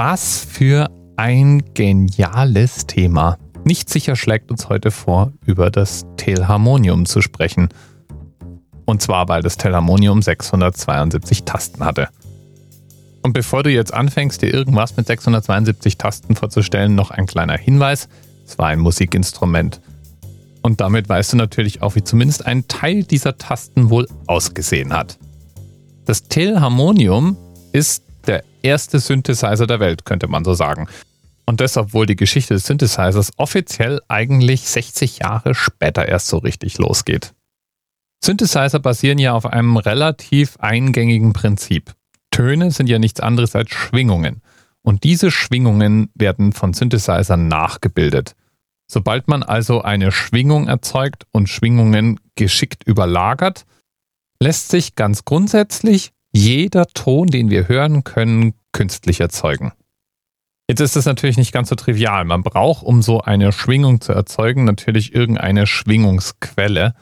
Was für ein geniales Thema. Nicht sicher schlägt uns heute vor, über das Telharmonium zu sprechen. Und zwar, weil das Telharmonium 672 Tasten hatte. Und bevor du jetzt anfängst, dir irgendwas mit 672 Tasten vorzustellen, noch ein kleiner Hinweis. Es war ein Musikinstrument. Und damit weißt du natürlich auch, wie zumindest ein Teil dieser Tasten wohl ausgesehen hat. Das Telharmonium ist der erste Synthesizer der Welt, könnte man so sagen. Und das, obwohl die Geschichte des Synthesizers offiziell eigentlich 60 Jahre später erst so richtig losgeht. Synthesizer basieren ja auf einem relativ eingängigen Prinzip. Töne sind ja nichts anderes als Schwingungen. Und diese Schwingungen werden von Synthesizern nachgebildet. Sobald man also eine Schwingung erzeugt und Schwingungen geschickt überlagert, lässt sich ganz grundsätzlich jeder Ton, den wir hören können, künstlich erzeugen. Jetzt ist es natürlich nicht ganz so trivial. Man braucht, um so eine Schwingung zu erzeugen, natürlich irgendeine Schwingungsquelle.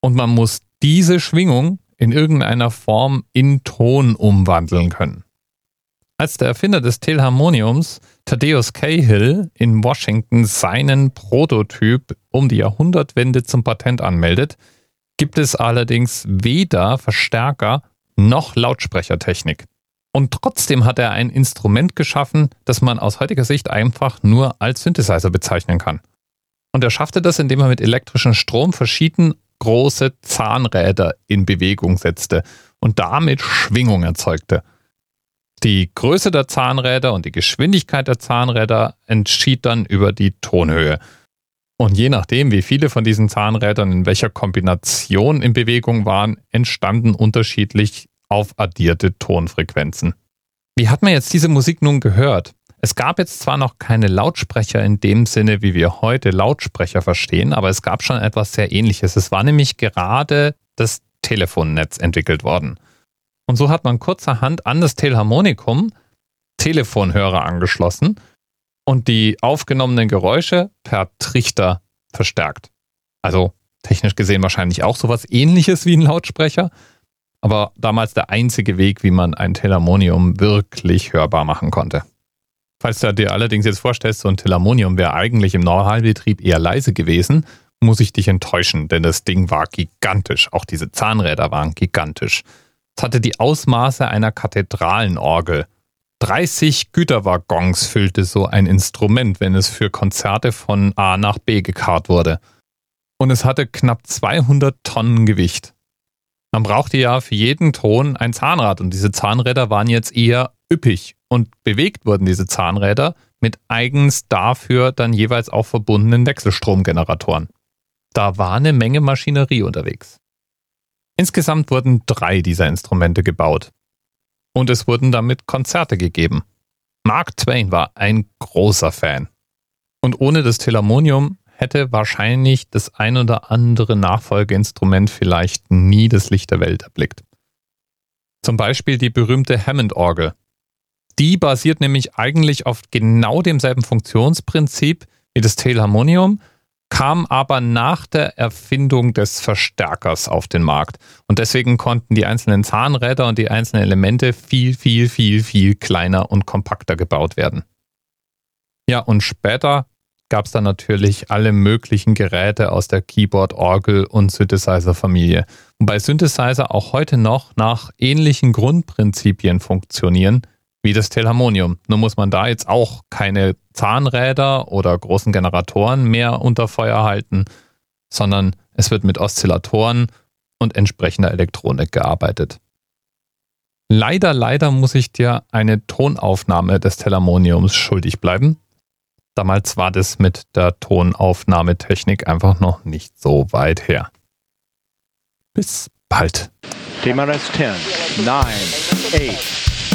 Und man muss diese Schwingung in irgendeiner Form in Ton umwandeln können. Als der Erfinder des Telharmoniums, Thaddeus Cahill, in Washington seinen Prototyp um die Jahrhundertwende zum Patent anmeldet, gibt es allerdings weder Verstärker noch Lautsprechertechnik. Und trotzdem hat er ein Instrument geschaffen, das man aus heutiger Sicht einfach nur als Synthesizer bezeichnen kann. Und er schaffte das, indem er mit elektrischem Strom verschieden große Zahnräder in Bewegung setzte und damit Schwingung erzeugte. Die Größe der Zahnräder und die Geschwindigkeit der Zahnräder entschied dann über die Tonhöhe. Und je nachdem, wie viele von diesen Zahnrädern in welcher Kombination in Bewegung waren, entstanden unterschiedlich aufaddierte Tonfrequenzen. Wie hat man jetzt diese Musik nun gehört? Es gab jetzt zwar noch keine Lautsprecher in dem Sinne, wie wir heute Lautsprecher verstehen, aber es gab schon etwas sehr ähnliches. Es war nämlich gerade das Telefonnetz entwickelt worden. Und so hat man kurzerhand an das Telharmonikum Telefonhörer angeschlossen und die aufgenommenen Geräusche per Trichter verstärkt. Also technisch gesehen wahrscheinlich auch sowas ähnliches wie ein Lautsprecher, aber damals der einzige Weg, wie man ein Telharmonium wirklich hörbar machen konnte. Falls du dir allerdings jetzt vorstellst, so ein Telharmonium wäre eigentlich im Normalbetrieb eher leise gewesen, muss ich dich enttäuschen, denn das Ding war gigantisch. Auch diese Zahnräder waren gigantisch. Es hatte die Ausmaße einer Kathedralenorgel. 30 Güterwaggons füllte so ein Instrument, wenn es für Konzerte von A nach B gekarrt wurde. Und es hatte knapp 200 Tonnen Gewicht. Man brauchte ja für jeden Ton ein Zahnrad und diese Zahnräder waren jetzt eher üppig und bewegt wurden diese Zahnräder mit eigens dafür dann jeweils auch verbundenen Wechselstromgeneratoren. Da war eine Menge Maschinerie unterwegs. Insgesamt wurden drei dieser Instrumente gebaut. Und es wurden damit Konzerte gegeben. Mark Twain war ein großer Fan. Und ohne das Telharmonium hätte wahrscheinlich das ein oder andere Nachfolgeinstrument vielleicht nie das Licht der Welt erblickt. Zum Beispiel die berühmte Hammond-Orgel, die basiert nämlich eigentlich auf genau demselben Funktionsprinzip wie das Telharmonium, kam aber nach der Erfindung des Verstärkers auf den Markt. Und deswegen konnten die einzelnen Zahnräder und die einzelnen Elemente viel, viel, viel, viel kleiner und kompakter gebaut werden. Ja, und später gab es dann natürlich alle möglichen Geräte aus der Keyboard, Orgel und Synthesizer-Familie. Wobei Synthesizer auch heute noch nach ähnlichen Grundprinzipien funktionieren wie das Telharmonium. Nur muss man da jetzt auch keine Zahnräder oder großen Generatoren mehr unter Feuer halten, sondern es wird mit Oszillatoren und entsprechender Elektronik gearbeitet. Leider, leider muss ich dir eine Tonaufnahme des Telharmoniums schuldig bleiben. Damals war das mit der Tonaufnahmetechnik einfach noch nicht so weit her. Bis bald. DMRS 10, 9, 8,